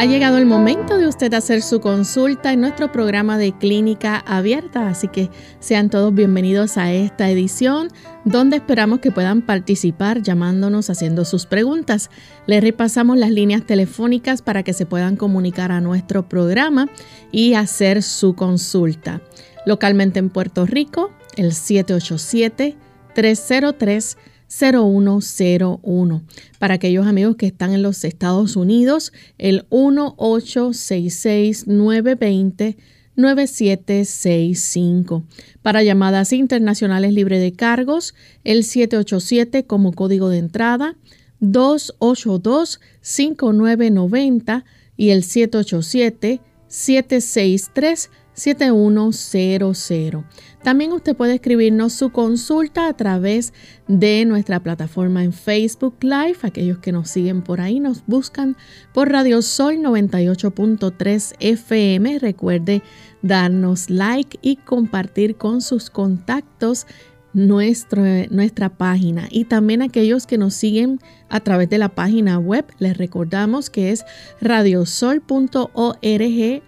Ha llegado el momento de usted hacer su consulta en nuestro programa de clínica abierta, así que sean todos bienvenidos a esta edición donde esperamos que puedan participar llamándonos haciendo sus preguntas. Les repasamos las líneas telefónicas para que se puedan comunicar a nuestro programa y hacer su consulta. Localmente en Puerto Rico, el 787 303 0101. Para aquellos amigos que están en los Estados Unidos, el 1866-920-9765. Para llamadas internacionales libre de cargos, el 787 como código de entrada, 282-5990 y el 787 763 7100. También usted puede escribirnos su consulta a través de nuestra plataforma en Facebook Live. Aquellos que nos siguen por ahí nos buscan por Radio Sol 98.3 FM. Recuerde darnos like y compartir con sus contactos nuestra página y también aquellos que nos siguen a través de la página web, les recordamos que es radiosol.org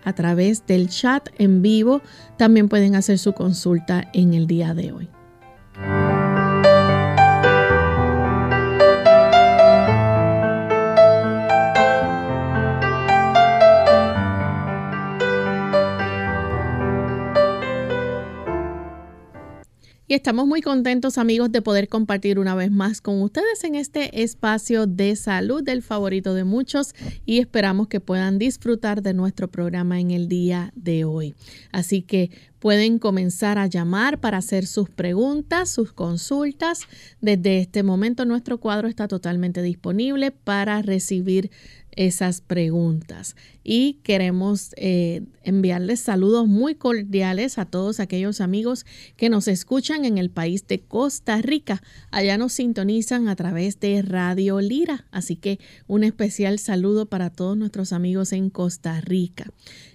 a través del chat en vivo. También pueden hacer su consulta en el día de hoy. Estamos muy contentos amigos de poder compartir una vez más con ustedes en este espacio de salud del favorito de muchos y esperamos que puedan disfrutar de nuestro programa en el día de hoy. Así que pueden comenzar a llamar para hacer sus preguntas, sus consultas. Desde este momento nuestro cuadro está totalmente disponible para recibir esas preguntas. Y queremos eh, enviarles saludos muy cordiales a todos aquellos amigos que nos escuchan en el país de Costa Rica. Allá nos sintonizan a través de Radio Lira. Así que un especial saludo para todos nuestros amigos en Costa Rica.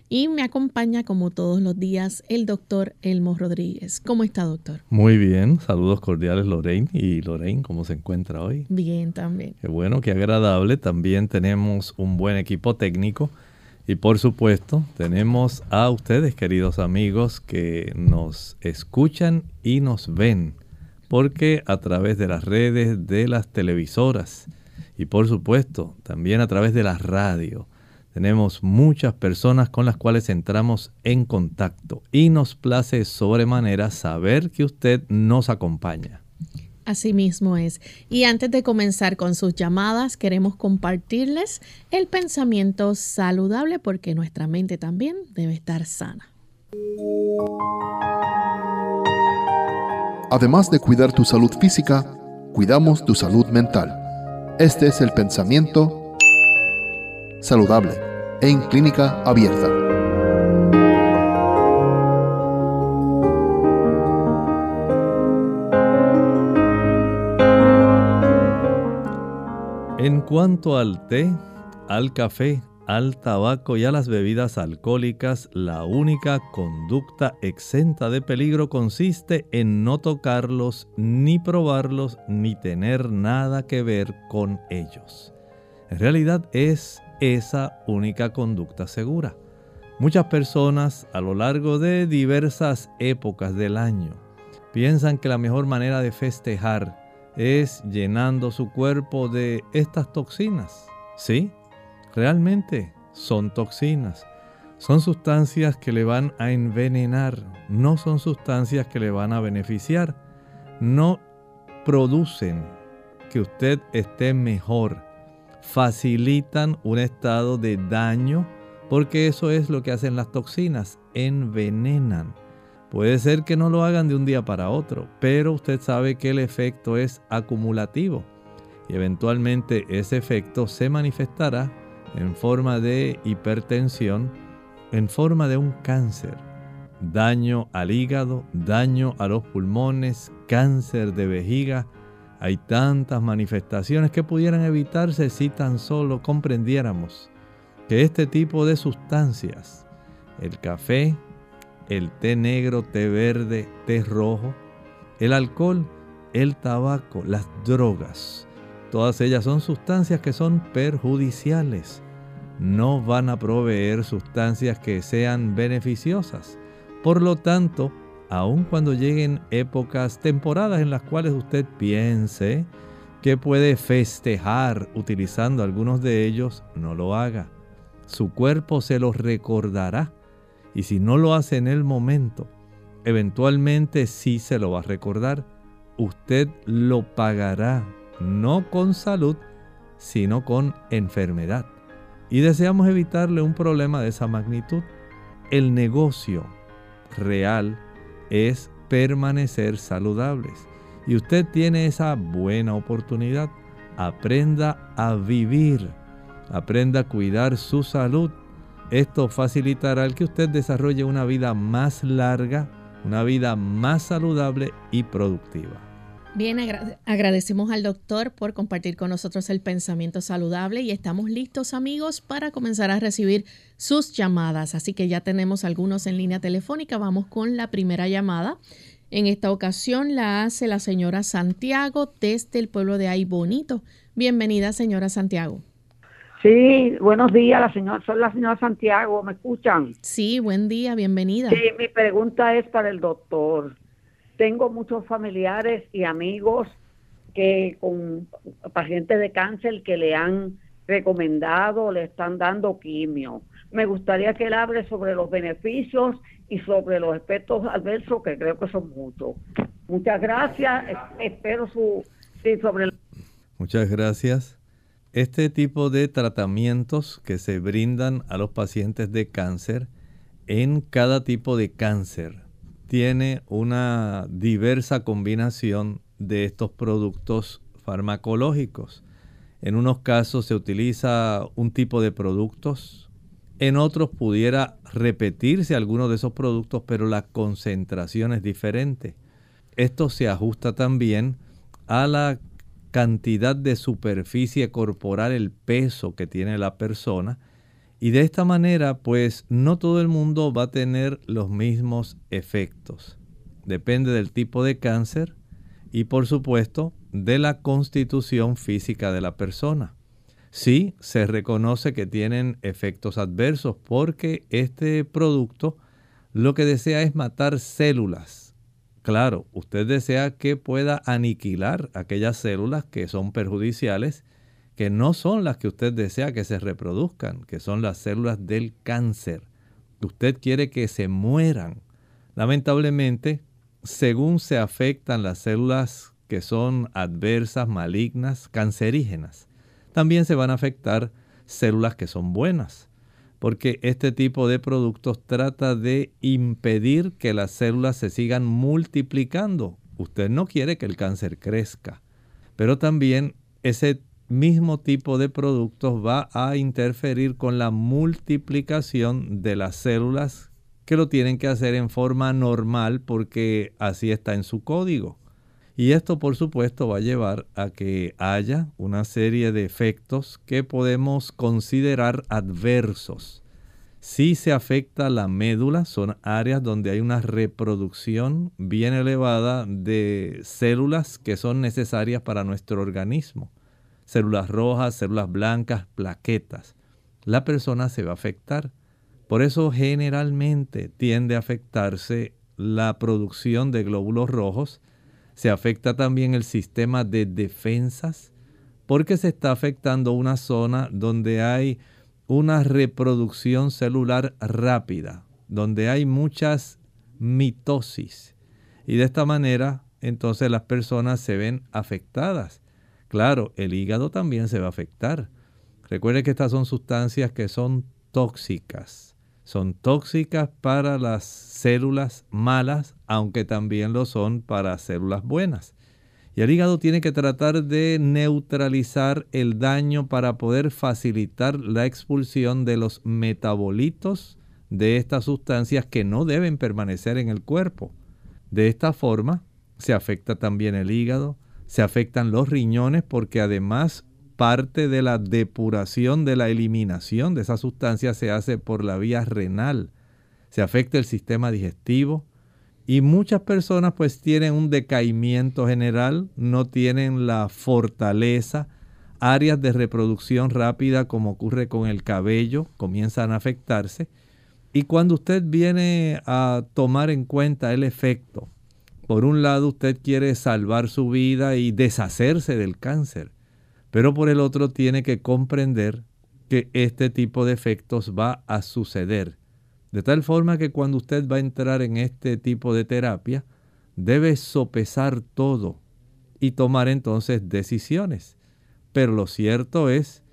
Y me acompaña como todos los días el doctor Elmo Rodríguez. ¿Cómo está, doctor? Muy bien, saludos cordiales Lorraine. ¿Y Lorraine cómo se encuentra hoy? Bien, también. Qué bueno, qué agradable. También tenemos un buen equipo técnico. Y por supuesto, tenemos a ustedes, queridos amigos, que nos escuchan y nos ven. Porque a través de las redes, de las televisoras y por supuesto también a través de la radio tenemos muchas personas con las cuales entramos en contacto y nos place sobremanera saber que usted nos acompaña. Así mismo es. Y antes de comenzar con sus llamadas, queremos compartirles el pensamiento saludable porque nuestra mente también debe estar sana. Además de cuidar tu salud física, cuidamos tu salud mental. Este es el pensamiento saludable en clínica abierta. En cuanto al té, al café, al tabaco y a las bebidas alcohólicas, la única conducta exenta de peligro consiste en no tocarlos, ni probarlos, ni tener nada que ver con ellos. En realidad es esa única conducta segura. Muchas personas a lo largo de diversas épocas del año piensan que la mejor manera de festejar es llenando su cuerpo de estas toxinas. Sí, realmente son toxinas. Son sustancias que le van a envenenar, no son sustancias que le van a beneficiar. No producen que usted esté mejor facilitan un estado de daño porque eso es lo que hacen las toxinas, envenenan. Puede ser que no lo hagan de un día para otro, pero usted sabe que el efecto es acumulativo y eventualmente ese efecto se manifestará en forma de hipertensión, en forma de un cáncer, daño al hígado, daño a los pulmones, cáncer de vejiga. Hay tantas manifestaciones que pudieran evitarse si tan solo comprendiéramos que este tipo de sustancias, el café, el té negro, té verde, té rojo, el alcohol, el tabaco, las drogas, todas ellas son sustancias que son perjudiciales. No van a proveer sustancias que sean beneficiosas. Por lo tanto, aun cuando lleguen épocas, temporadas en las cuales usted piense que puede festejar utilizando algunos de ellos, no lo haga. Su cuerpo se los recordará y si no lo hace en el momento, eventualmente sí se lo va a recordar. Usted lo pagará, no con salud, sino con enfermedad. Y deseamos evitarle un problema de esa magnitud. El negocio real es permanecer saludables. Y usted tiene esa buena oportunidad. Aprenda a vivir. Aprenda a cuidar su salud esto facilitará el que usted desarrolle una vida más larga, una vida más saludable y productiva. Bien, agradecemos al doctor por compartir con nosotros el pensamiento saludable y estamos listos amigos para comenzar a recibir sus llamadas. Así que ya tenemos algunos en línea telefónica. Vamos con la primera llamada. En esta ocasión la hace la señora Santiago desde el pueblo de Ay Bonito. Bienvenida, señora Santiago. Sí, buenos días, la señora, soy la señora Santiago, ¿me escuchan? Sí, buen día, bienvenida. Sí, mi pregunta es para el doctor. Tengo muchos familiares y amigos que con pacientes de cáncer que le han recomendado, le están dando quimio. Me gustaría que él hable sobre los beneficios y sobre los efectos adversos, que creo que son muchos. Muchas gracias, espero su... Sí, sobre... Muchas gracias. Este tipo de tratamientos que se brindan a los pacientes de cáncer en cada tipo de cáncer tiene una diversa combinación de estos productos farmacológicos. En unos casos se utiliza un tipo de productos, en otros pudiera repetirse alguno de esos productos, pero la concentración es diferente. Esto se ajusta también a la cantidad de superficie corporal, el peso que tiene la persona. Y de esta manera, pues no todo el mundo va a tener los mismos efectos. Depende del tipo de cáncer y por supuesto de la constitución física de la persona. Sí, se reconoce que tienen efectos adversos porque este producto lo que desea es matar células Claro, usted desea que pueda aniquilar aquellas células que son perjudiciales, que no son las que usted desea que se reproduzcan, que son las células del cáncer. Usted quiere que se mueran. Lamentablemente, según se afectan las células que son adversas, malignas, cancerígenas, también se van a afectar células que son buenas porque este tipo de productos trata de impedir que las células se sigan multiplicando. Usted no quiere que el cáncer crezca, pero también ese mismo tipo de productos va a interferir con la multiplicación de las células que lo tienen que hacer en forma normal porque así está en su código. Y esto por supuesto va a llevar a que haya una serie de efectos que podemos considerar adversos. Si se afecta la médula, son áreas donde hay una reproducción bien elevada de células que son necesarias para nuestro organismo. Células rojas, células blancas, plaquetas. La persona se va a afectar. Por eso generalmente tiende a afectarse la producción de glóbulos rojos se afecta también el sistema de defensas porque se está afectando una zona donde hay una reproducción celular rápida, donde hay muchas mitosis. Y de esta manera, entonces las personas se ven afectadas. Claro, el hígado también se va a afectar. Recuerde que estas son sustancias que son tóxicas. Son tóxicas para las células malas, aunque también lo son para células buenas. Y el hígado tiene que tratar de neutralizar el daño para poder facilitar la expulsión de los metabolitos de estas sustancias que no deben permanecer en el cuerpo. De esta forma se afecta también el hígado, se afectan los riñones porque además parte de la depuración, de la eliminación de esas sustancias se hace por la vía renal. Se afecta el sistema digestivo, y muchas personas pues tienen un decaimiento general, no tienen la fortaleza, áreas de reproducción rápida como ocurre con el cabello comienzan a afectarse. Y cuando usted viene a tomar en cuenta el efecto, por un lado usted quiere salvar su vida y deshacerse del cáncer, pero por el otro tiene que comprender que este tipo de efectos va a suceder de tal forma que cuando usted va a entrar en este tipo de terapia, debe sopesar todo y tomar entonces decisiones. Pero lo cierto es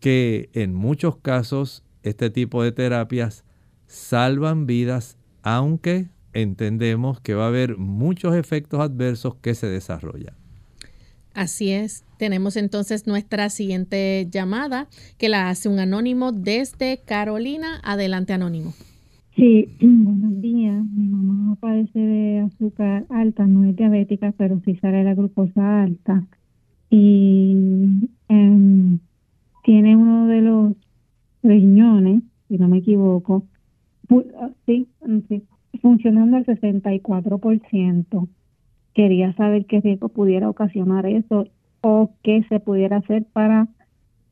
que en muchos casos este tipo de terapias salvan vidas, aunque entendemos que va a haber muchos efectos adversos que se desarrollan. Así es. Tenemos entonces nuestra siguiente llamada que la hace un anónimo desde Carolina. Adelante, anónimo. Sí, buenos días. Mi mamá padece de azúcar alta, no es diabética, pero sí sale la glucosa alta. Y em, tiene uno de los riñones, si no me equivoco, ah, sí, sí, funcionando al 64%. Quería saber qué riesgo pudiera ocasionar eso o qué se pudiera hacer para,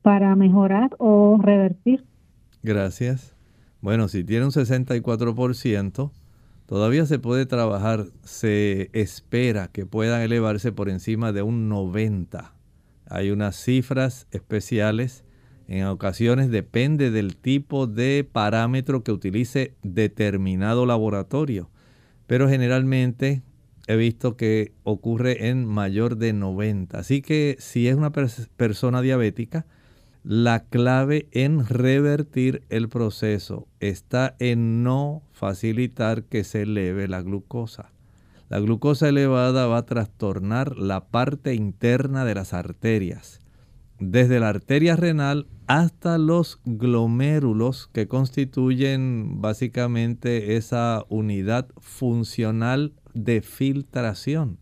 para mejorar o revertir. Gracias. Bueno, si tiene un 64%, todavía se puede trabajar. Se espera que puedan elevarse por encima de un 90%. Hay unas cifras especiales. En ocasiones depende del tipo de parámetro que utilice determinado laboratorio. Pero generalmente he visto que ocurre en mayor de 90. Así que si es una persona diabética, la clave en revertir el proceso está en no facilitar que se eleve la glucosa. La glucosa elevada va a trastornar la parte interna de las arterias, desde la arteria renal hasta los glomérulos que constituyen básicamente esa unidad funcional de filtración.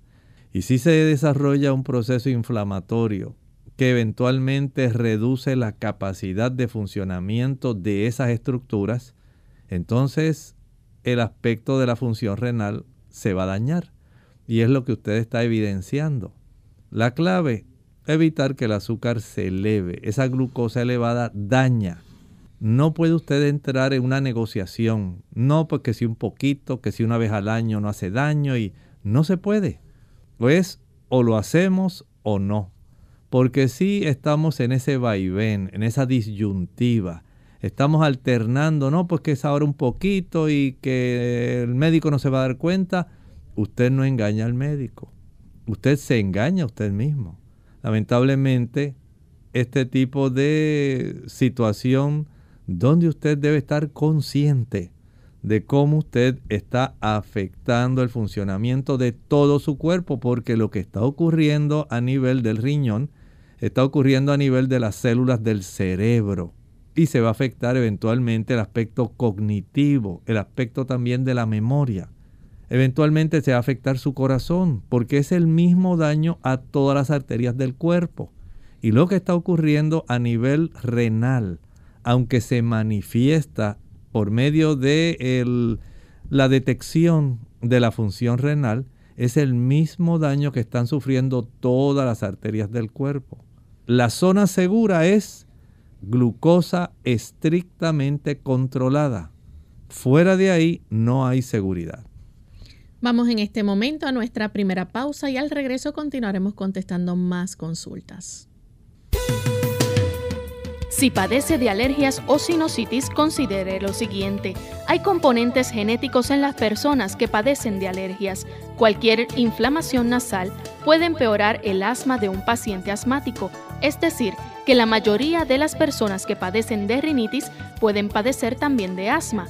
Y si se desarrolla un proceso inflamatorio que eventualmente reduce la capacidad de funcionamiento de esas estructuras, entonces el aspecto de la función renal se va a dañar. Y es lo que usted está evidenciando. La clave, evitar que el azúcar se eleve. Esa glucosa elevada daña. No puede usted entrar en una negociación. No porque si un poquito, que si una vez al año no hace daño y no se puede. Pues o lo hacemos o no porque sí estamos en ese vaivén, en esa disyuntiva. Estamos alternando, ¿no? Pues que es ahora un poquito y que el médico no se va a dar cuenta. Usted no engaña al médico. Usted se engaña a usted mismo. Lamentablemente, este tipo de situación donde usted debe estar consciente de cómo usted está afectando el funcionamiento de todo su cuerpo, porque lo que está ocurriendo a nivel del riñón está ocurriendo a nivel de las células del cerebro y se va a afectar eventualmente el aspecto cognitivo, el aspecto también de la memoria. Eventualmente se va a afectar su corazón porque es el mismo daño a todas las arterias del cuerpo. Y lo que está ocurriendo a nivel renal, aunque se manifiesta por medio de la detección de la función renal, es el mismo daño que están sufriendo todas las arterias del cuerpo. La zona segura es glucosa estrictamente controlada. Fuera de ahí no hay seguridad. Vamos en este momento a nuestra primera pausa y al regreso continuaremos contestando más consultas. Si padece de alergias o sinusitis, considere lo siguiente. Hay componentes genéticos en las personas que padecen de alergias. Cualquier inflamación nasal puede empeorar el asma de un paciente asmático Es decir, que la mayoría de las personas que padecen de rinitis pueden padecer también de asma.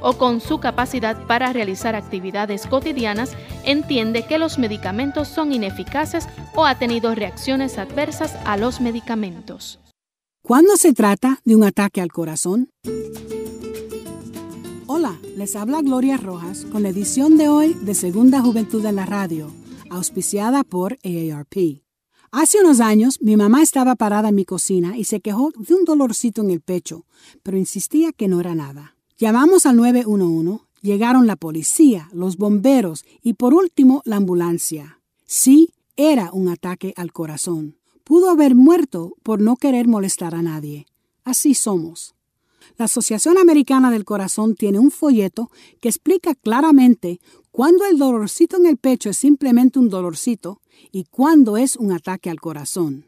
o con su capacidad para realizar actividades cotidianas, entiende que los medicamentos son ineficaces o ha tenido reacciones adversas a los medicamentos. ¿Cuándo se trata de un ataque al corazón? Hola, les habla Gloria Rojas con la edición de hoy de Segunda Juventud en la Radio, auspiciada por AARP. Hace unos años mi mamá estaba parada en mi cocina y se quejó de un dolorcito en el pecho, pero insistía que no era nada. Llamamos al 911, llegaron la policía, los bomberos y por último la ambulancia. Sí, era un ataque al corazón. Pudo haber muerto por no querer molestar a nadie. Así somos. La Asociación Americana del Corazón tiene un folleto que explica claramente cuándo el dolorcito en el pecho es simplemente un dolorcito y cuándo es un ataque al corazón.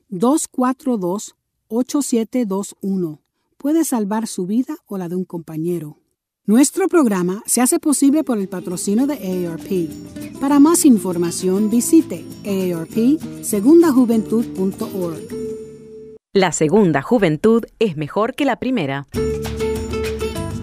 1-800-242-8721. Puede salvar su vida o la de un compañero. Nuestro programa se hace posible por el patrocinio de AARP. Para más información, visite aarpsegundajuventud.org. La segunda juventud es mejor que la primera.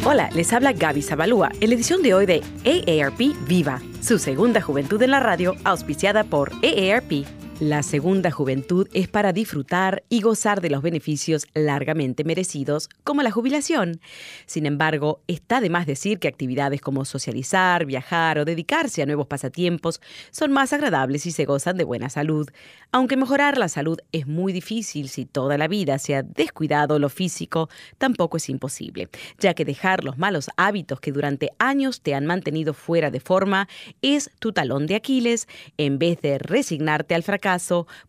Hola, les habla Gaby Zabalúa en la edición de hoy de AARP Viva, su segunda juventud en la radio, auspiciada por AARP. La segunda juventud es para disfrutar y gozar de los beneficios largamente merecidos, como la jubilación. Sin embargo, está de más decir que actividades como socializar, viajar o dedicarse a nuevos pasatiempos son más agradables si se gozan de buena salud. Aunque mejorar la salud es muy difícil si toda la vida se ha descuidado lo físico, tampoco es imposible, ya que dejar los malos hábitos que durante años te han mantenido fuera de forma es tu talón de Aquiles en vez de resignarte al fracaso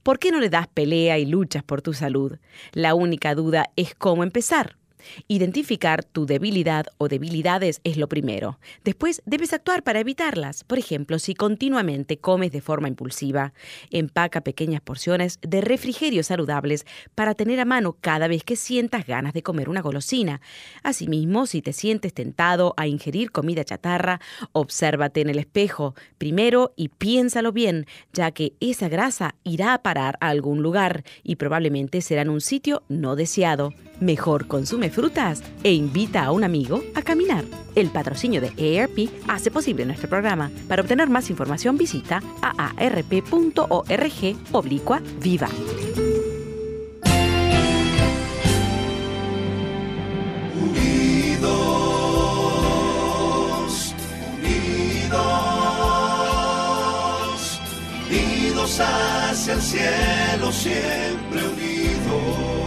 ¿por qué no le das pelea y luchas por tu salud? La única duda es cómo empezar. Identificar tu debilidad o debilidades es lo primero. Después debes actuar para evitarlas. Por ejemplo, si continuamente comes de forma impulsiva, empaca pequeñas porciones de refrigerios saludables para tener a mano cada vez que sientas ganas de comer una golosina. Asimismo, si te sientes tentado a ingerir comida chatarra, obsérvate en el espejo primero y piénsalo bien, ya que esa grasa irá a parar a algún lugar y probablemente será en un sitio no deseado. Mejor consume frutas e invita a un amigo a caminar. El patrocinio de AARP hace posible nuestro programa. Para obtener más información visita aarp.org oblicua viva. Unidos, unidos, unidos hacia el cielo, siempre unidos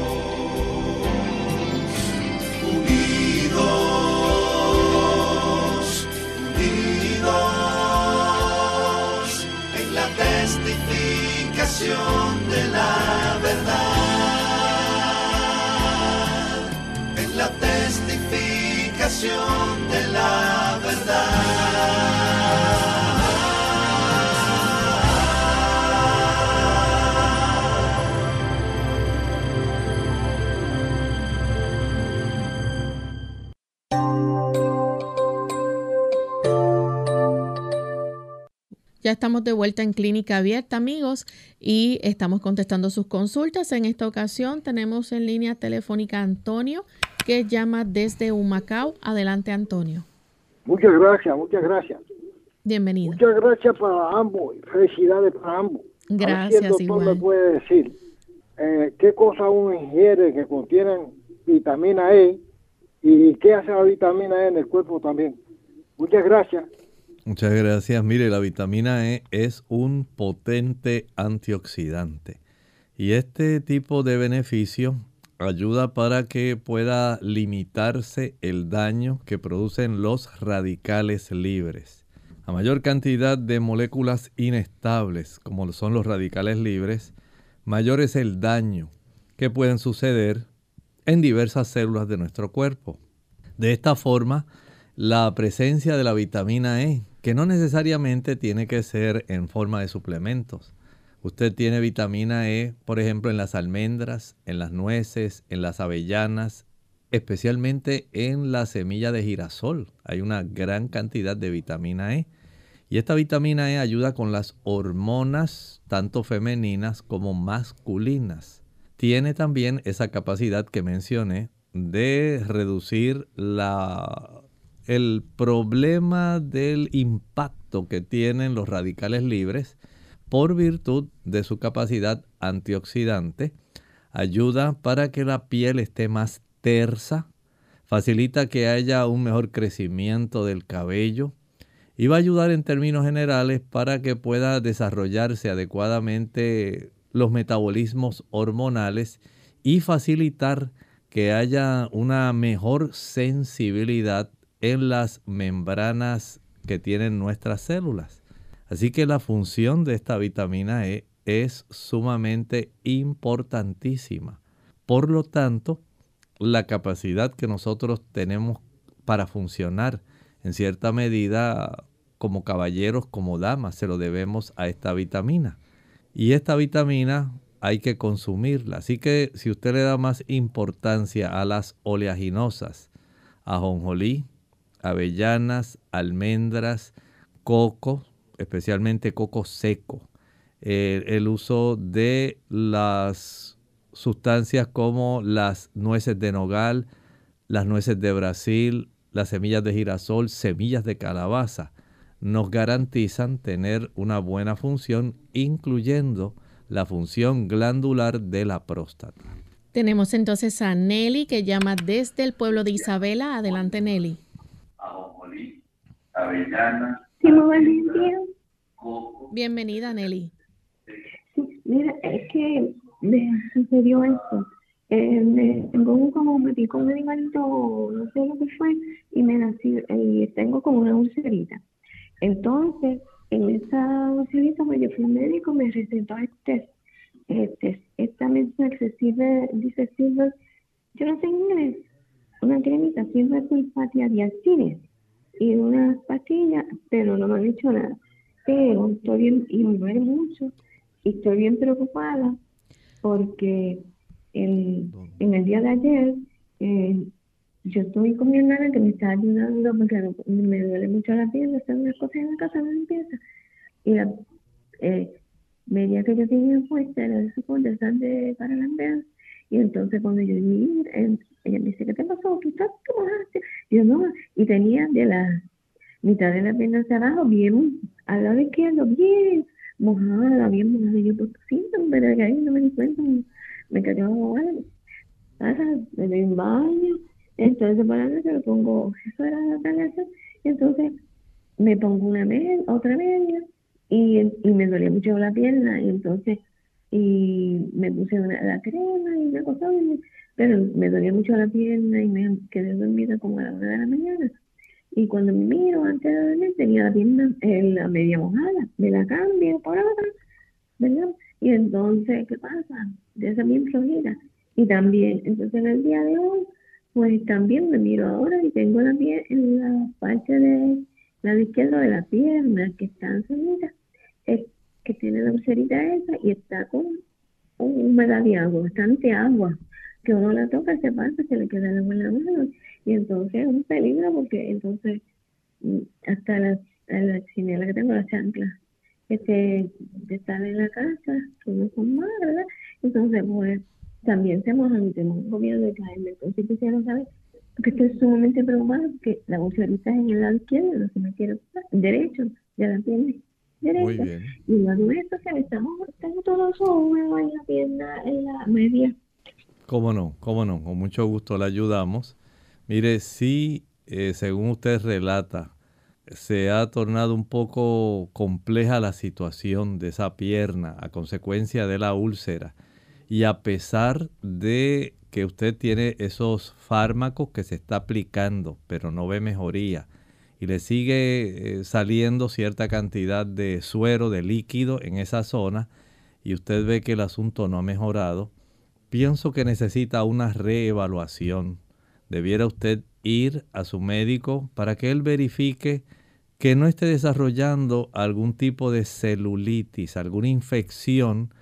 Ya estamos de vuelta en Clínica Abierta, amigos, y estamos contestando sus consultas. En esta ocasión tenemos en línea telefónica a Antonio, que llama desde Humacao. Adelante, Antonio. Muchas gracias, muchas gracias. Bienvenido. Muchas gracias para ambos, felicidades para ambos. Gracias, igual. me puede decir. eh, qué cosas uno ingiere que contienen vitamina E y qué hace la vitamina E en el cuerpo también. Muchas gracias. Muchas gracias. Mire, la vitamina E es un potente antioxidante y este tipo de beneficio ayuda para que pueda limitarse el daño que producen los radicales libres. A mayor cantidad de moléculas inestables, como son los radicales libres, mayor es el daño que pueden suceder en diversas células de nuestro cuerpo. De esta forma, la presencia de la vitamina E, que no necesariamente tiene que ser en forma de suplementos. Usted tiene vitamina E, por ejemplo, en las almendras, en las nueces, en las avellanas, especialmente en la semilla de girasol. Hay una gran cantidad de vitamina E. Y esta vitamina E ayuda con las hormonas, tanto femeninas como masculinas. Tiene también esa capacidad que mencioné de reducir la el problema del impacto que tienen los radicales libres por virtud de su capacidad antioxidante, ayuda para que la piel esté más tersa, facilita que haya un mejor crecimiento del cabello y va a ayudar en términos generales para que pueda desarrollarse adecuadamente los metabolismos hormonales y facilitar que haya una mejor sensibilidad en las membranas que tienen nuestras células. Así que la función de esta vitamina E es sumamente importantísima. Por lo tanto, la capacidad que nosotros tenemos para funcionar en cierta medida como caballeros, como damas, se lo debemos a esta vitamina. Y esta vitamina hay que consumirla. Así que si usted le da más importancia a las oleaginosas, a jonjolí, avellanas, almendras, coco, especialmente coco seco. Eh, el uso de las sustancias como las nueces de nogal, las nueces de Brasil, las semillas de girasol, semillas de calabaza, nos garantizan tener una buena función, incluyendo la función glandular de la próstata. Tenemos entonces a Nelly que llama desde el pueblo de Isabela. Adelante, Nelly avellana. Sí, muy buen día. Bienvenida, Nelly. mira, es que me sucedió esto. Eh, me, tengo un, como me picó un animalito, no sé lo que fue, y me nací, y tengo como una ulcerita. Entonces, en esa ulcerita, pues yo fui al médico, me recetó este, este, esta medicina excesiva, dice silver, yo no sé en inglés, una cremita, silver sulfatia diactines y unas pastillas, pero no me han hecho nada. Pero estoy bien, y me duele mucho, y estoy bien preocupada porque en, en el día de ayer eh, yo estoy con mi hermana que me está ayudando porque me duele mucho la piel, hacer unas cosas en la casa de limpieza. Y la eh, que yo tenía puesta era de soporte de para la y entonces cuando yo vi, ella me dice, ¿qué te pasó? ¿Tú estás Y yo no, y tenía de la mitad de la pierna hacia abajo, bien, al lado izquierdo, bien mojada, bien mojada. Y yo, pues sí, pero que ahí no me di cuenta, me cayó bueno. me doy un baño, entonces para la noche pongo, eso era la talacha, y entonces me pongo una media, otra media, y, y me dolía mucho la pierna, y entonces y me puse una, la crema y me acostaba, pero me dolía mucho la pierna y me quedé dormida como a la hora de la mañana. Y cuando me miro antes de dormir tenía la pierna en la media mojada, me la cambio por otra, ¿verdad? Y entonces, ¿qué pasa? De esa bien flojera. Y también, entonces en el día de hoy, pues también me miro ahora y tengo la piel en la parte de la izquierda de la pierna que está enfermita que tiene la ulcerita esa y está con humedad de agua, bastante agua, que uno la toca, se pasa, se le queda agua en la mano y entonces es un peligro porque entonces mm, hasta la, la chinela que tengo, la chancla, que se, sale en la casa, que no son más, ¿verdad? Entonces, pues también se mojan y tenemos miedo de caerme. Entonces quisiera saber, porque estoy sumamente preocupada porque la ulcerita es en el lado izquierdo, no se me quiere derecho, ya la tiene. Muy bien. Y de eso que me estamos, tengo todo eso húmedo en la pierna, en la media. Cómo no, cómo no, con mucho gusto le ayudamos. Mire, si eh, según usted relata, se ha tornado un poco compleja la situación de esa pierna a consecuencia de la úlcera. Y a pesar de que usted tiene esos fármacos que se está aplicando, pero no ve mejoría, y le sigue eh, saliendo cierta cantidad de suero, de líquido en esa zona, y usted ve que el asunto no ha mejorado, pienso que necesita una reevaluación. Debiera usted ir a su médico para que él verifique que no esté desarrollando algún tipo de celulitis, alguna infección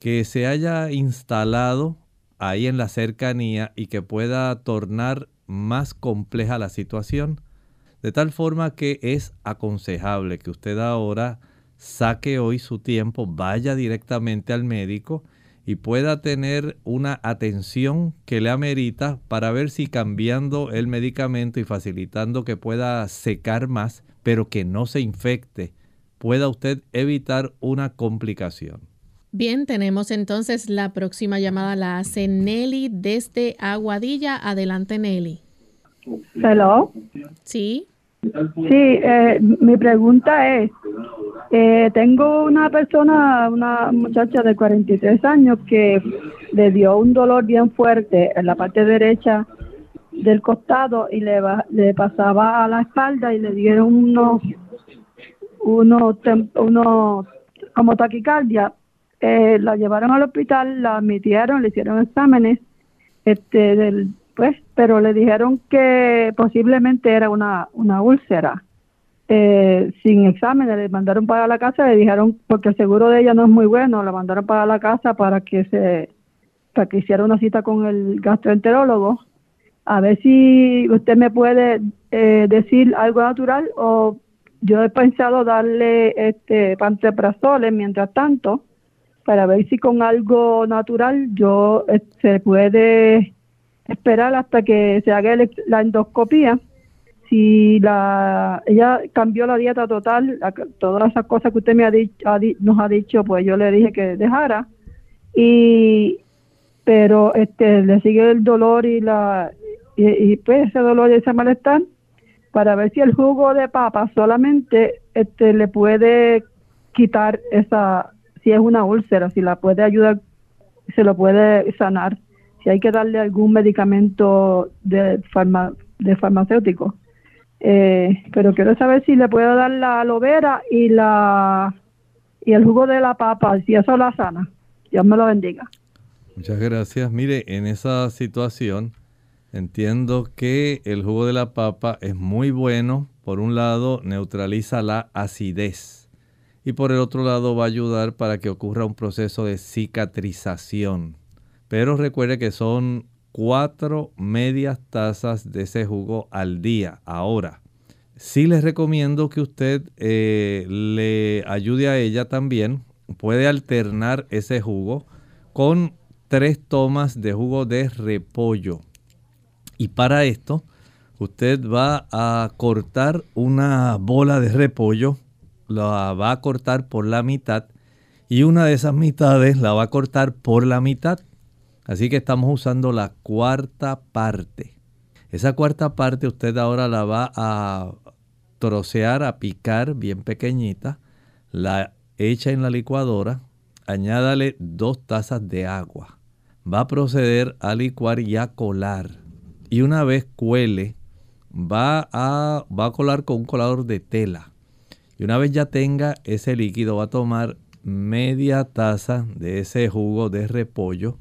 que se haya instalado ahí en la cercanía y que pueda tornar más compleja la situación. De tal forma que es aconsejable que usted ahora saque hoy su tiempo, vaya directamente al médico y pueda tener una atención que le amerita para ver si cambiando el medicamento y facilitando que pueda secar más, pero que no se infecte, pueda usted evitar una complicación. Bien, tenemos entonces la próxima llamada, la hace Nelly desde Aguadilla. Adelante, Nelly. Hello. Sí. Sí, eh, mi pregunta es, eh, tengo una persona, una muchacha de 43 años que le dio un dolor bien fuerte en la parte derecha del costado y le, pasaba a la espalda y le dieron unos, unos, unos como taquicardia. Eh, la llevaron al hospital, la admitieron, le hicieron exámenes, este, del, pues, pero le dijeron que posiblemente era una, una úlcera eh, sin exámenes, le mandaron para la casa, le dijeron, porque el seguro de ella no es muy bueno, la mandaron para la casa para que se, para que hiciera una cita con el gastroenterólogo, a ver si usted me puede eh, decir algo natural o yo he pensado darle este panteprazole mientras tanto para ver si con algo natural yo eh, se puede esperar hasta que se haga la endoscopía si la ella cambió la dieta total, todas esas cosas que usted me ha dicho, nos ha dicho, pues yo le dije que dejara y pero este le sigue el dolor y la y, pues ese dolor y ese malestar para ver si el jugo de papa solamente este le puede quitar esa si es una úlcera, si la puede ayudar, se lo puede sanar, si hay que darle algún medicamento de farma, de farmacéutico. Eh, pero quiero saber si le puedo dar la aloe vera y la y el jugo de la papa, si eso la sana. Dios me lo bendiga. Muchas gracias. Mire, en esa situación entiendo que el jugo de la papa es muy bueno. Por un lado, neutraliza la acidez y por el otro lado va a ayudar para que ocurra un proceso de cicatrización. Pero recuerde que son cuatro medias tazas de ese jugo al día. Ahora, sí les recomiendo que usted eh, le ayude a ella también. Puede alternar ese jugo con tres tomas de jugo de repollo. Y para esto, usted va a cortar una bola de repollo, la va a cortar por la mitad y una de esas mitades la va a cortar por la mitad. Así que estamos usando la cuarta parte. Esa cuarta parte usted ahora la va a trocear, a picar bien pequeñita, la echa en la licuadora, añádale dos tazas de agua. Va a proceder a licuar y a colar. Y una vez cuele, va a, va a colar con un colador de tela. Y una vez ya tenga ese líquido, va a tomar media taza de ese jugo de repollo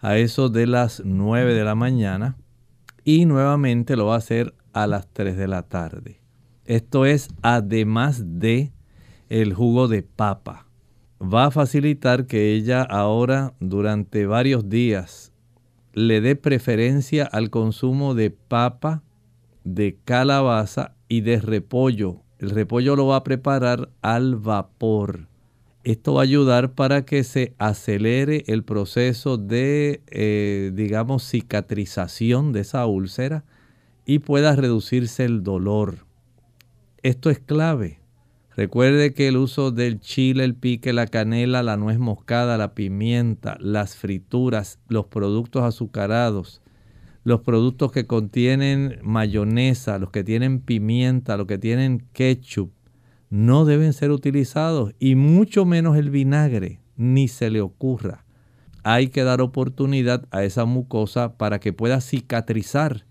a eso de las 9 de la mañana y nuevamente lo va a hacer a las 3 de la tarde. Esto es además de el jugo de papa. Va a facilitar que ella ahora durante varios días le dé preferencia al consumo de papa, de calabaza y de repollo. El repollo lo va a preparar al vapor. Esto va a ayudar para que se acelere el proceso de, eh, digamos, cicatrización de esa úlcera y pueda reducirse el dolor. Esto es clave. Recuerde que el uso del chile, el pique, la canela, la nuez moscada, la pimienta, las frituras, los productos azucarados, los productos que contienen mayonesa, los que tienen pimienta, los que tienen ketchup, no deben ser utilizados y mucho menos el vinagre, ni se le ocurra. Hay que dar oportunidad a esa mucosa para que pueda cicatrizar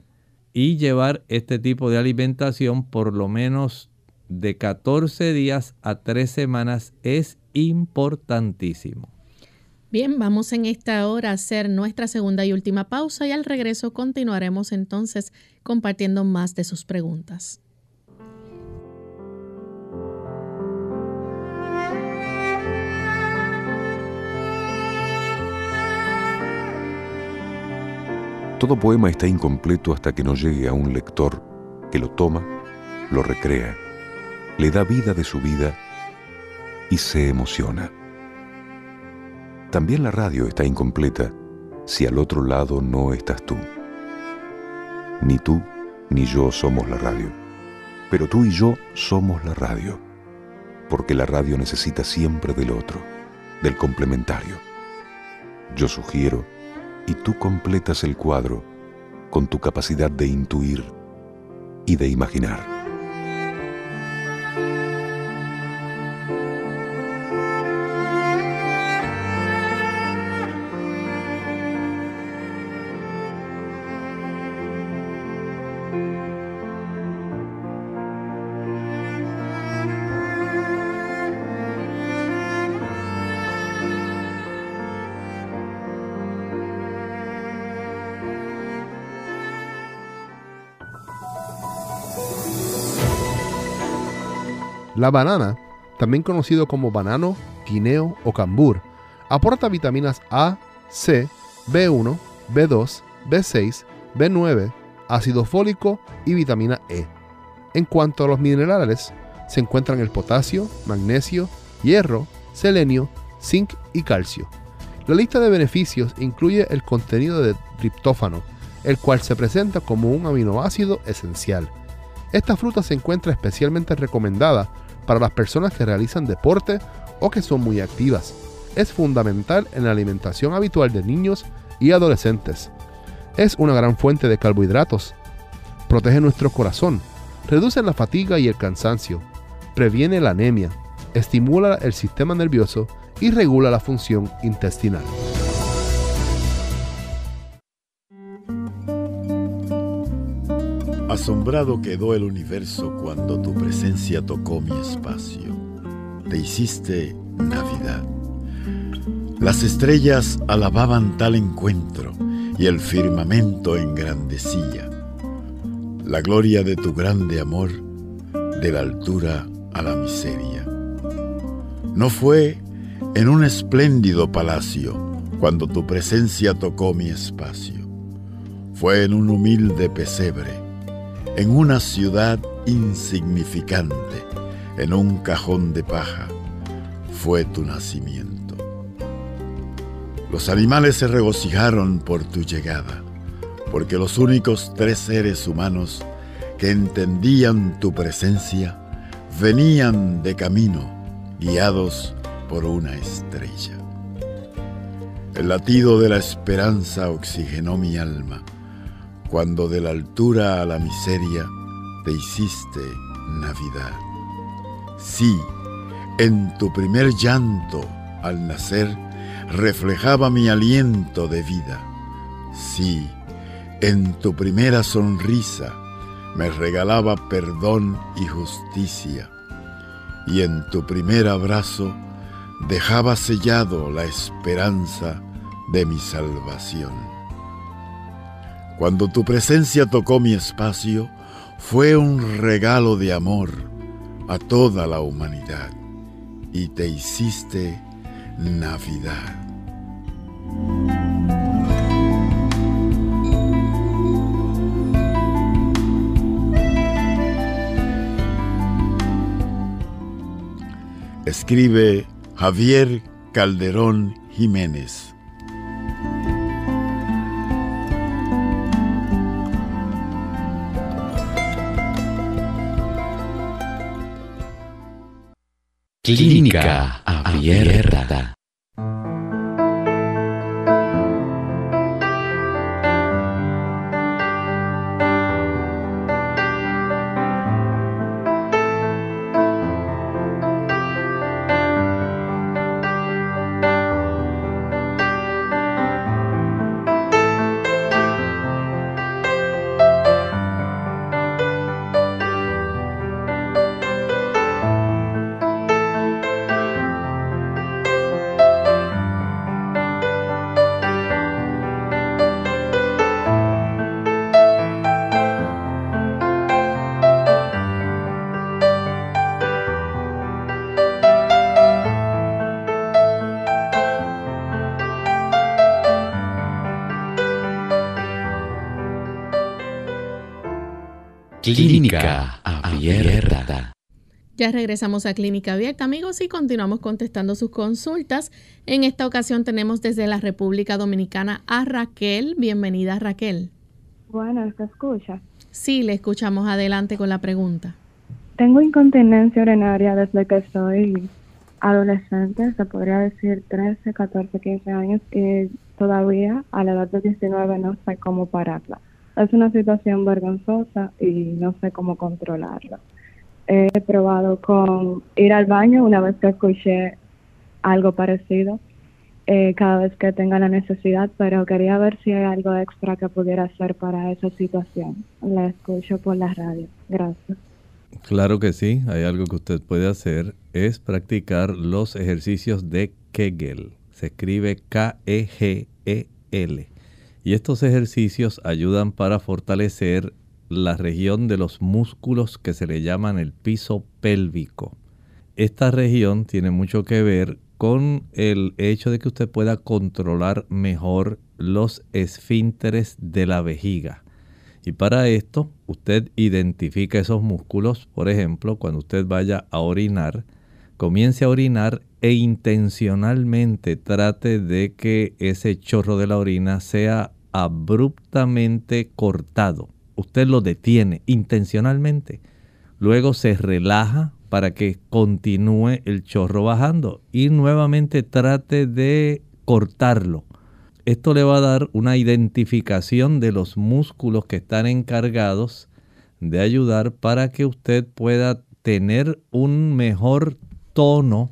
y llevar este tipo de alimentación por lo menos de 14 días a 3 semanas es importantísimo. Bien, vamos en esta hora a hacer nuestra segunda y última pausa y al regreso continuaremos entonces compartiendo más de sus preguntas. Todo poema está incompleto hasta que no llegue a un lector que lo toma, lo recrea le da vida de su vida y se emociona. También la radio está incompleta si al otro lado no estás tú. Ni tú ni yo somos la radio, pero tú y yo somos la radio, porque la radio necesita siempre del otro, del complementario. Yo sugiero y tú completas el cuadro con tu capacidad de intuir y de imaginar. La banana, también conocido como banano, guineo o cambur, aporta vitaminas A, C, B1, B2, B6, B9, ácido fólico y vitamina E. En cuanto a los minerales, se encuentran el potasio, magnesio, hierro, selenio, zinc y calcio. La lista de beneficios incluye el contenido de triptófano, el cual se presenta como un aminoácido esencial. Esta fruta se encuentra especialmente recomendada para las personas que realizan deporte o que son muy activas. Es fundamental en la alimentación habitual de niños y adolescentes. Es una gran fuente de carbohidratos. Protege nuestro corazón, reduce la fatiga y el cansancio, previene la anemia, estimula el sistema nervioso y regula la función intestinal. Asombrado quedó el universo cuando tu presencia tocó mi espacio. Te hiciste Navidad. Las estrellas alababan tal encuentro y el firmamento engrandecía. La gloria de tu grande amor, de la altura a la miseria. No fue en un espléndido palacio cuando tu presencia tocó mi espacio. Fue en un humilde pesebre en una ciudad insignificante, en un cajón de paja, fue tu nacimiento. Los animales se regocijaron por tu llegada, porque los únicos tres seres humanos que entendían tu presencia venían de camino, guiados por una estrella. El latido de la esperanza oxigenó mi alma cuando de la altura a la miseria te hiciste Navidad. Sí, en tu primer llanto al nacer reflejaba mi aliento de vida. Sí, en tu primera sonrisa me regalaba perdón y justicia. Y en tu primer abrazo dejaba sellado la esperanza de mi salvación. Cuando tu presencia tocó mi espacio, fue un regalo de amor a toda la humanidad y te hiciste Navidad. Escribe Javier Calderón Jiménez. Clínica Abierta. Clínica Abierta. Ya regresamos a Clínica Abierta, amigos, y continuamos contestando sus consultas. En esta ocasión tenemos desde la República Dominicana a Raquel. Bienvenida, Raquel. Bueno, ¿se escucha? Sí, le escuchamos. Adelante con la pregunta. Tengo incontinencia urinaria desde que soy adolescente, se podría decir 13, 14, 15 años, y todavía a la edad de 19 no sé cómo pararla. Es una situación vergonzosa y no sé cómo controlarla. He probado con ir al baño una vez que escuché algo parecido, eh, cada vez que tenga la necesidad, pero quería ver si hay algo extra que pudiera hacer para esa situación. La escucho por la radio. Gracias. Claro que sí, hay algo que usted puede hacer, es practicar los ejercicios de Kegel. Se escribe K-E-G-E-L. Y estos ejercicios ayudan para fortalecer la región de los músculos que se le llaman el piso pélvico. Esta región tiene mucho que ver con el hecho de que usted pueda controlar mejor los esfínteres de la vejiga. Y para esto, usted identifica esos músculos. Por ejemplo, cuando usted vaya a orinar, comience a orinar e intencionalmente trate de que ese chorro de la orina sea abruptamente cortado. Usted lo detiene intencionalmente. Luego se relaja para que continúe el chorro bajando y nuevamente trate de cortarlo. Esto le va a dar una identificación de los músculos que están encargados de ayudar para que usted pueda tener un mejor tono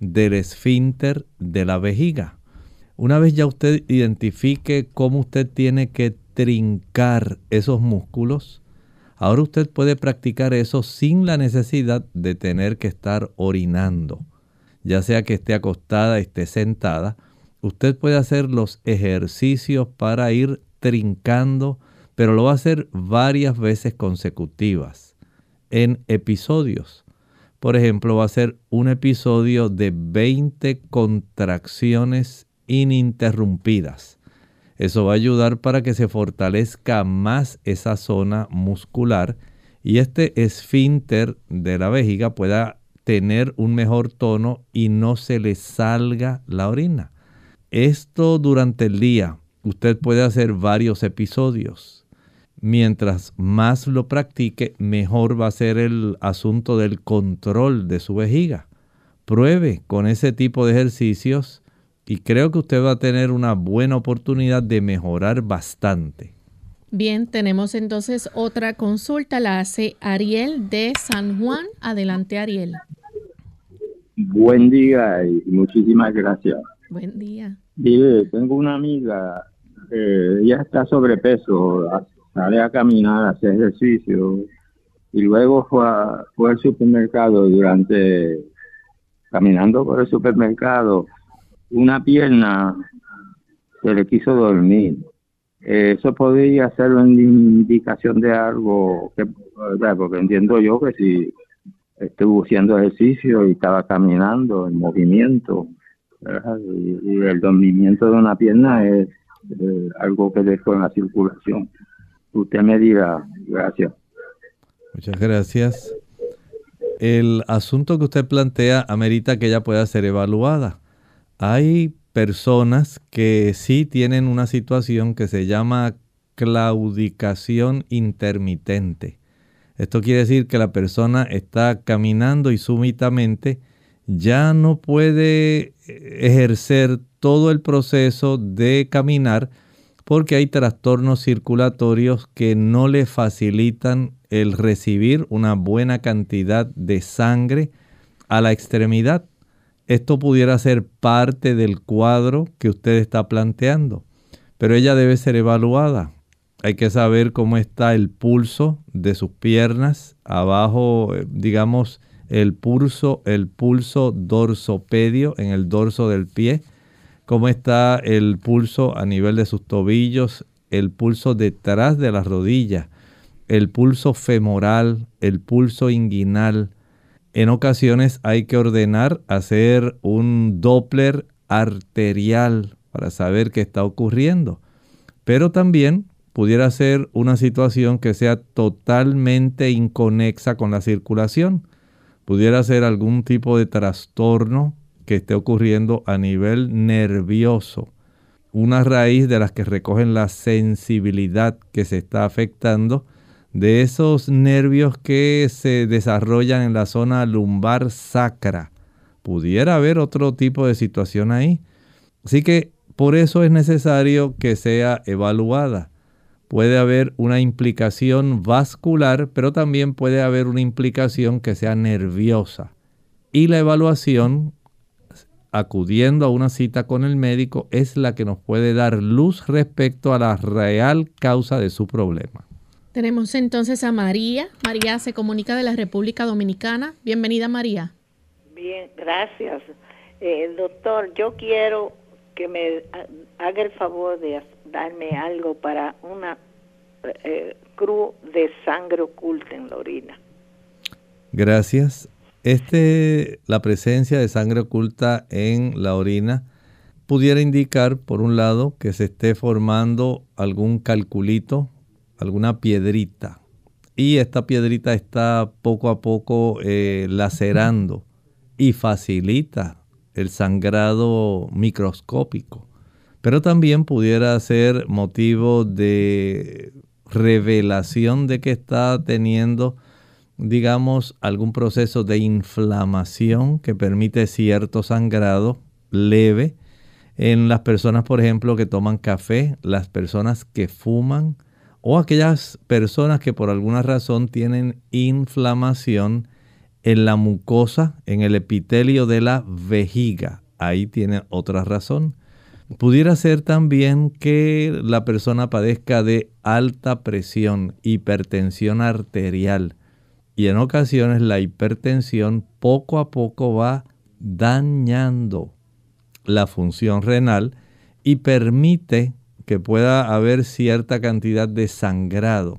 del esfínter de la vejiga. Una vez ya usted identifique cómo usted tiene que trincar esos músculos, ahora usted puede practicar eso sin la necesidad de tener que estar orinando. Ya sea que esté acostada, esté sentada, usted puede hacer los ejercicios para ir trincando, pero lo va a hacer varias veces consecutivas, en episodios. Por ejemplo, va a ser un episodio de 20 contracciones ininterrumpidas. Eso va a ayudar para que se fortalezca más esa zona muscular y este esfínter de la vejiga pueda tener un mejor tono y no se le salga la orina. Esto durante el día usted puede hacer varios episodios. Mientras más lo practique, mejor va a ser el asunto del control de su vejiga. Pruebe con ese tipo de ejercicios y creo que usted va a tener una buena oportunidad de mejorar bastante. Bien, tenemos entonces otra consulta, la hace Ariel de San Juan. Adelante, Ariel. Buen día y muchísimas gracias. Buen día. Dile, tengo una amiga, eh, ella está sobrepeso, sale a caminar, hace ejercicio y luego fue, fue al supermercado durante, caminando por el supermercado, una pierna se le quiso dormir. Eso podría ser una indicación de algo, que, porque entiendo yo que si estuvo haciendo ejercicio y estaba caminando en movimiento, y, el dormimiento de una pierna es eh, algo que dejó en la circulación. Usted me dirá, gracias. Muchas gracias. El asunto que usted plantea amerita que ella pueda ser evaluada. Hay personas que sí tienen una situación que se llama claudicación intermitente. Esto quiere decir que la persona está caminando y súbitamente ya no puede ejercer todo el proceso de caminar porque hay trastornos circulatorios que no le facilitan el recibir una buena cantidad de sangre a la extremidad. Esto pudiera ser parte del cuadro que usted está planteando, pero ella debe ser evaluada. Hay que saber cómo está el pulso de sus piernas, abajo, eh, digamos, el pulso, el pulso dorsopedio en el dorso del pie, cómo está el pulso a nivel de sus tobillos, el pulso detrás de las rodillas, el pulso femoral, el pulso inguinal. En ocasiones hay que ordenar hacer un Doppler arterial para saber qué está ocurriendo. Pero también pudiera ser una situación que sea totalmente inconexa con la circulación. Pudiera ser algún tipo de trastorno que esté ocurriendo a nivel nervioso. Una raíz de las que recogen la sensibilidad que se está afectando de esos nervios que se desarrollan en la zona lumbar sacra. Pudiera haber otro tipo de situación ahí. Así que por eso es necesario que sea evaluada. Puede haber una implicación vascular, pero también puede haber una implicación que sea nerviosa. Y la evaluación, acudiendo a una cita con el médico, es la que nos puede dar luz respecto a la real causa de su problema. Tenemos entonces a María. María se comunica de la República Dominicana. Bienvenida María. Bien, gracias. Eh, doctor, yo quiero que me haga el favor de darme algo para una eh, cruz de sangre oculta en la orina. Gracias. Este, la presencia de sangre oculta en la orina pudiera indicar, por un lado, que se esté formando algún calculito alguna piedrita. Y esta piedrita está poco a poco eh, lacerando y facilita el sangrado microscópico. Pero también pudiera ser motivo de revelación de que está teniendo, digamos, algún proceso de inflamación que permite cierto sangrado leve en las personas, por ejemplo, que toman café, las personas que fuman, o aquellas personas que por alguna razón tienen inflamación en la mucosa, en el epitelio de la vejiga. Ahí tiene otra razón. Pudiera ser también que la persona padezca de alta presión, hipertensión arterial. Y en ocasiones la hipertensión poco a poco va dañando la función renal y permite que pueda haber cierta cantidad de sangrado,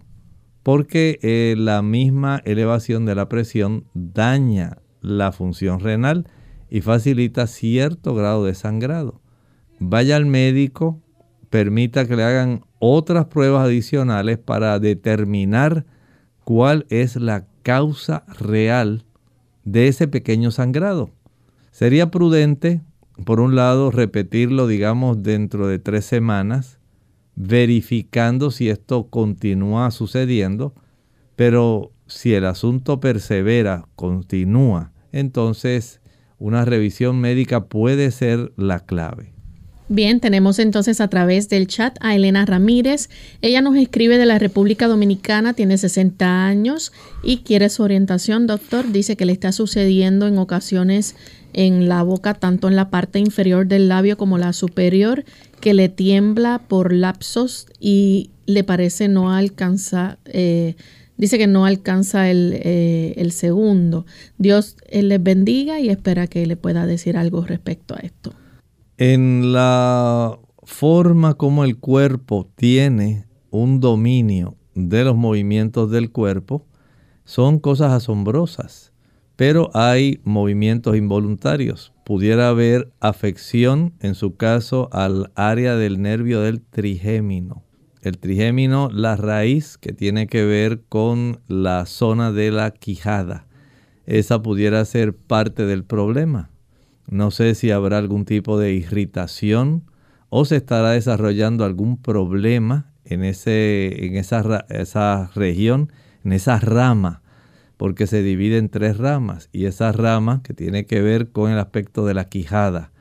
porque eh, la misma elevación de la presión daña la función renal y facilita cierto grado de sangrado. Vaya al médico, permita que le hagan otras pruebas adicionales para determinar cuál es la causa real de ese pequeño sangrado. Sería prudente, por un lado, repetirlo, digamos, dentro de tres semanas, verificando si esto continúa sucediendo, pero si el asunto persevera, continúa, entonces una revisión médica puede ser la clave. Bien, tenemos entonces a través del chat a Elena Ramírez. Ella nos escribe de la República Dominicana, tiene 60 años y quiere su orientación, doctor. Dice que le está sucediendo en ocasiones en la boca, tanto en la parte inferior del labio como la superior, que le tiembla por lapsos y le parece no alcanza, eh, dice que no alcanza el, eh, el segundo. Dios eh, les bendiga y espera que le pueda decir algo respecto a esto. En la forma como el cuerpo tiene un dominio de los movimientos del cuerpo, son cosas asombrosas, pero hay movimientos involuntarios pudiera haber afección, en su caso, al área del nervio del trigémino. El trigémino, la raíz que tiene que ver con la zona de la quijada. Esa pudiera ser parte del problema. No sé si habrá algún tipo de irritación o se estará desarrollando algún problema en, ese, en esa, esa región, en esa rama porque se divide en tres ramas y esa rama que tiene que ver con el aspecto de la quijada.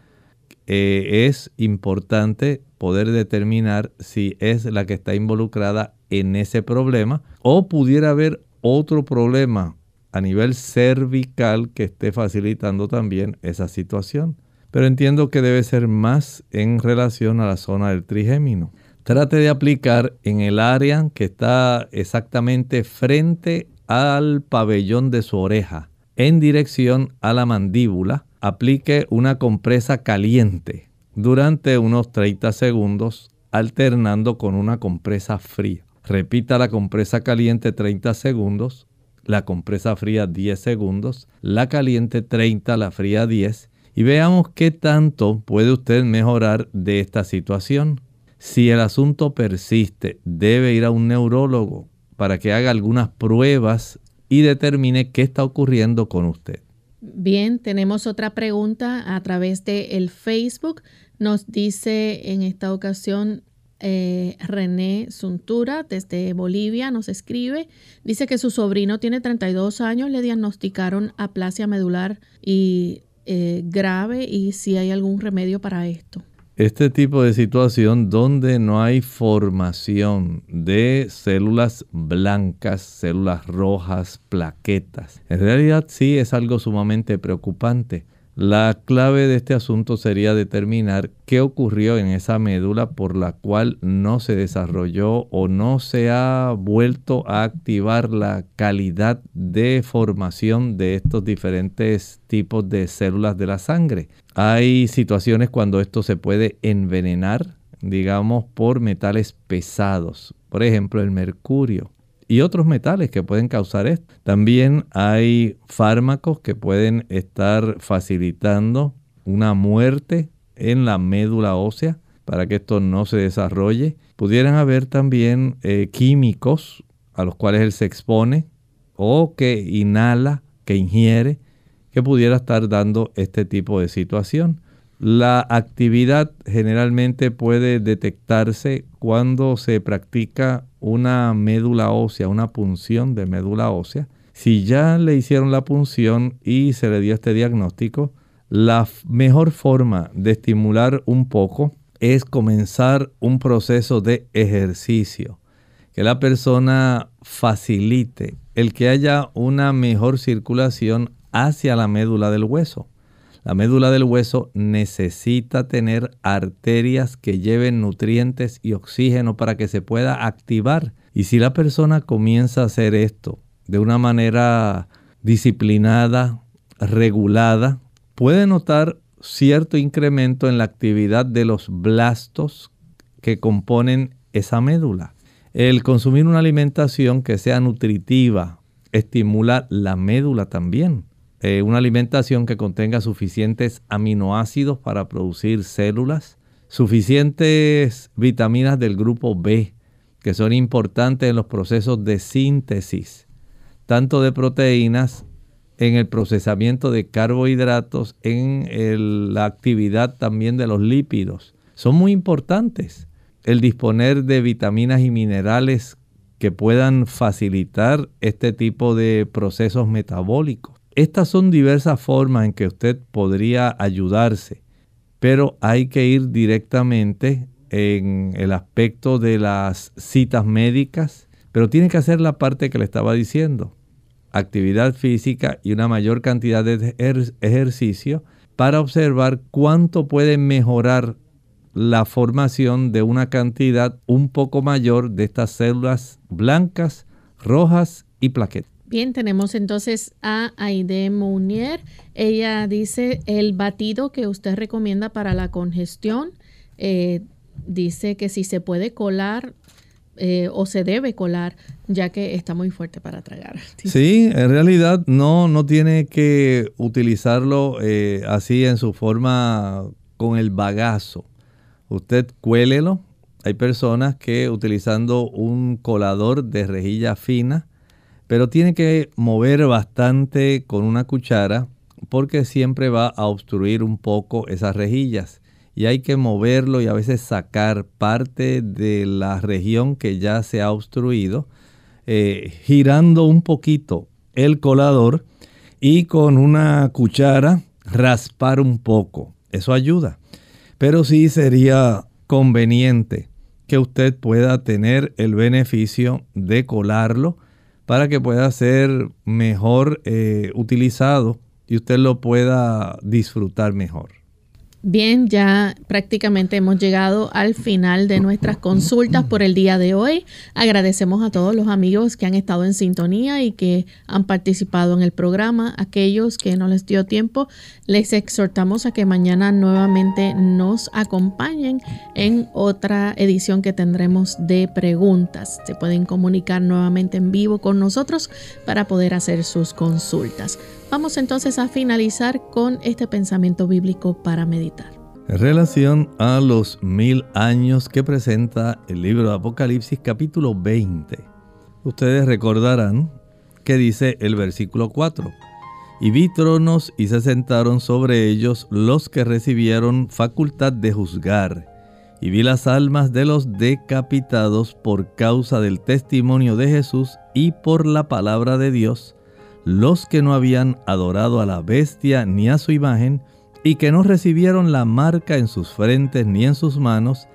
Eh, es importante poder determinar si es la que está involucrada en ese problema o pudiera haber otro problema a nivel cervical que esté facilitando también esa situación. Pero entiendo que debe ser más en relación a la zona del trigémino. Trate de aplicar en el área que está exactamente frente al pabellón de su oreja, en dirección a la mandíbula. Aplique una compresa caliente durante unos 30 segundos, alternando con una compresa fría. Repita la compresa caliente 30 segundos, la compresa fría 10 segundos, la caliente 30, la fría 10 y veamos qué tanto puede usted mejorar de esta situación. Si el asunto persiste, debe ir a un neurólogo para que haga algunas pruebas y determine qué está ocurriendo con usted. Bien, tenemos otra pregunta a través de el Facebook. Nos dice en esta ocasión eh, René Suntura desde Bolivia nos escribe. Dice que su sobrino tiene 32 años, le diagnosticaron aplasia medular y eh, grave y si hay algún remedio para esto. Este tipo de situación donde no hay formación de células blancas, células rojas, plaquetas. En realidad sí es algo sumamente preocupante. La clave de este asunto sería determinar qué ocurrió en esa médula por la cual no se desarrolló o no se ha vuelto a activar la calidad de formación de estos diferentes tipos de células de la sangre. Hay situaciones cuando esto se puede envenenar, digamos, por metales pesados, por ejemplo el mercurio y otros metales que pueden causar esto. También hay fármacos que pueden estar facilitando una muerte en la médula ósea para que esto no se desarrolle. Pudieran haber también eh, químicos a los cuales él se expone o que inhala, que ingiere, que pudiera estar dando este tipo de situación. La actividad generalmente puede detectarse cuando se practica una médula ósea, una punción de médula ósea. Si ya le hicieron la punción y se le dio este diagnóstico, la mejor forma de estimular un poco es comenzar un proceso de ejercicio, que la persona facilite el que haya una mejor circulación hacia la médula del hueso. La médula del hueso necesita tener arterias que lleven nutrientes y oxígeno para que se pueda activar. Y si la persona comienza a hacer esto de una manera disciplinada, regulada, puede notar cierto incremento en la actividad de los blastos que componen esa médula. El consumir una alimentación que sea nutritiva estimula la médula también. Eh, una alimentación que contenga suficientes aminoácidos para producir células, suficientes vitaminas del grupo B, que son importantes en los procesos de síntesis, tanto de proteínas, en el procesamiento de carbohidratos, en la actividad también de los lípidos. Son muy importantes. El disponer de vitaminas y minerales que puedan facilitar este tipo de procesos metabólicos. Estas son diversas formas en que usted podría ayudarse, pero hay que ir directamente en el aspecto de las citas médicas, pero tiene que hacer la parte que le estaba diciendo, actividad física y una mayor cantidad de ejercicio para observar cuánto puede mejorar la formación de una cantidad un poco mayor de estas células blancas, rojas y plaquetas. Bien, tenemos entonces a Aide Mounier. Ella dice el batido que usted recomienda para la congestión. Eh, dice que si se puede colar eh, o se debe colar, ya que está muy fuerte para tragar. Sí, en realidad no, no tiene que utilizarlo eh, así en su forma con el bagazo. Usted cuélelo. Hay personas que utilizando un colador de rejilla fina, pero tiene que mover bastante con una cuchara porque siempre va a obstruir un poco esas rejillas y hay que moverlo y a veces sacar parte de la región que ya se ha obstruido, eh, girando un poquito el colador y con una cuchara raspar un poco. Eso ayuda. Pero sí sería conveniente que usted pueda tener el beneficio de colarlo para que pueda ser mejor eh, utilizado y usted lo pueda disfrutar mejor. Bien, ya prácticamente hemos llegado al final de nuestras consultas por el día de hoy. Agradecemos a todos los amigos que han estado en sintonía y que han participado en el programa. Aquellos que no les dio tiempo, les exhortamos a que mañana nuevamente nos acompañen en otra edición que tendremos de preguntas. Se pueden comunicar nuevamente en vivo con nosotros para poder hacer sus consultas. Vamos entonces a finalizar con este pensamiento bíblico para meditar. En relación a los mil años que presenta el libro de Apocalipsis capítulo 20, ustedes recordarán que dice el versículo 4, y vi tronos y se sentaron sobre ellos los que recibieron facultad de juzgar, y vi las almas de los decapitados por causa del testimonio de Jesús y por la palabra de Dios, los que no habían adorado a la bestia ni a su imagen, y que no recibieron la marca en sus frentes ni en sus manos,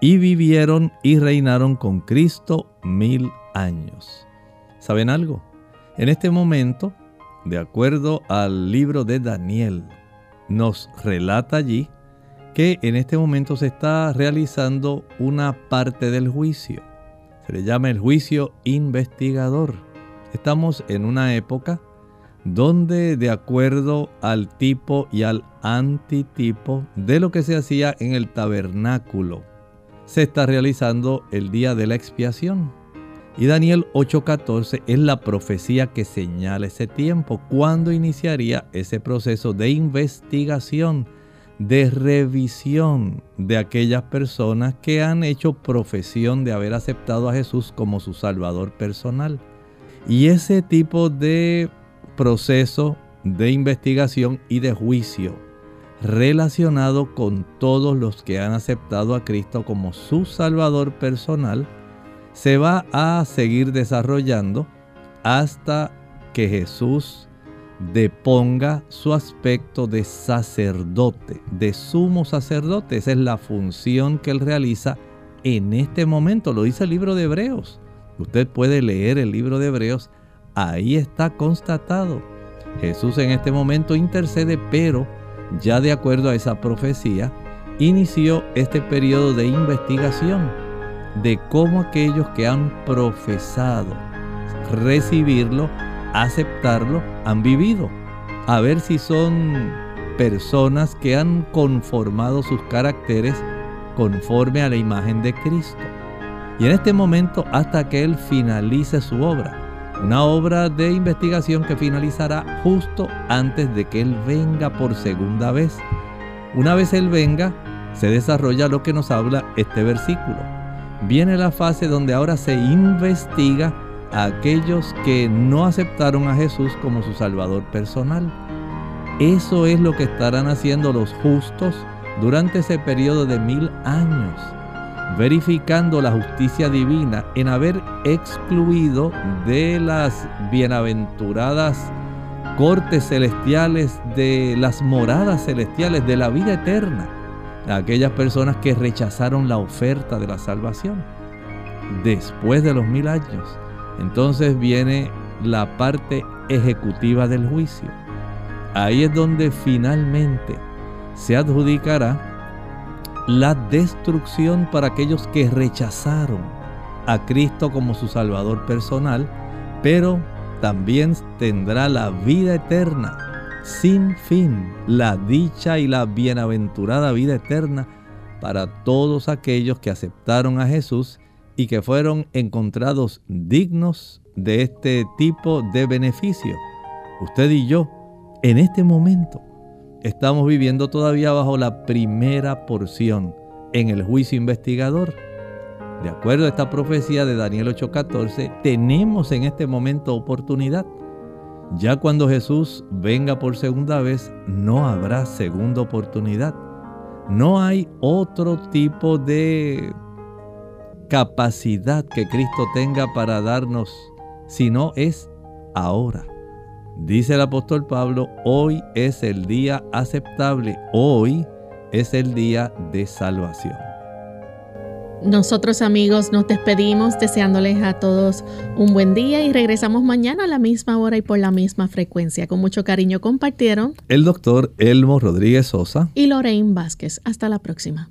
y vivieron y reinaron con Cristo mil años. ¿Saben algo? En este momento, de acuerdo al libro de Daniel, nos relata allí que en este momento se está realizando una parte del juicio. Se le llama el juicio investigador. Estamos en una época donde de acuerdo al tipo y al antitipo de lo que se hacía en el tabernáculo, se está realizando el día de la expiación. Y Daniel 8:14 es la profecía que señala ese tiempo, cuando iniciaría ese proceso de investigación, de revisión de aquellas personas que han hecho profesión de haber aceptado a Jesús como su Salvador personal. Y ese tipo de proceso de investigación y de juicio relacionado con todos los que han aceptado a Cristo como su Salvador personal, se va a seguir desarrollando hasta que Jesús deponga su aspecto de sacerdote, de sumo sacerdote. Esa es la función que él realiza en este momento. Lo dice el libro de Hebreos. Usted puede leer el libro de Hebreos. Ahí está constatado. Jesús en este momento intercede, pero ya de acuerdo a esa profecía, inició este periodo de investigación de cómo aquellos que han profesado recibirlo, aceptarlo, han vivido. A ver si son personas que han conformado sus caracteres conforme a la imagen de Cristo. Y en este momento hasta que Él finalice su obra. Una obra de investigación que finalizará justo antes de que Él venga por segunda vez. Una vez Él venga, se desarrolla lo que nos habla este versículo. Viene la fase donde ahora se investiga a aquellos que no aceptaron a Jesús como su Salvador personal. Eso es lo que estarán haciendo los justos durante ese periodo de mil años verificando la justicia divina en haber excluido de las bienaventuradas cortes celestiales, de las moradas celestiales, de la vida eterna, a aquellas personas que rechazaron la oferta de la salvación. Después de los mil años, entonces viene la parte ejecutiva del juicio. Ahí es donde finalmente se adjudicará la destrucción para aquellos que rechazaron a Cristo como su Salvador personal, pero también tendrá la vida eterna sin fin, la dicha y la bienaventurada vida eterna para todos aquellos que aceptaron a Jesús y que fueron encontrados dignos de este tipo de beneficio. Usted y yo, en este momento, estamos viviendo todavía bajo la primera porción en el juicio investigador. De acuerdo a esta profecía de Daniel 8:14, tenemos en este momento oportunidad. Ya cuando Jesús venga por segunda vez, no habrá segunda oportunidad. No hay otro tipo de capacidad que Cristo tenga para darnos, sino es ahora. Dice el apóstol Pablo, hoy es el día aceptable, hoy es el día de salvación. Nosotros amigos nos despedimos deseándoles a todos un buen día y regresamos mañana a la misma hora y por la misma frecuencia. Con mucho cariño compartieron el doctor Elmo Rodríguez Sosa y Lorraine Vázquez. Hasta la próxima.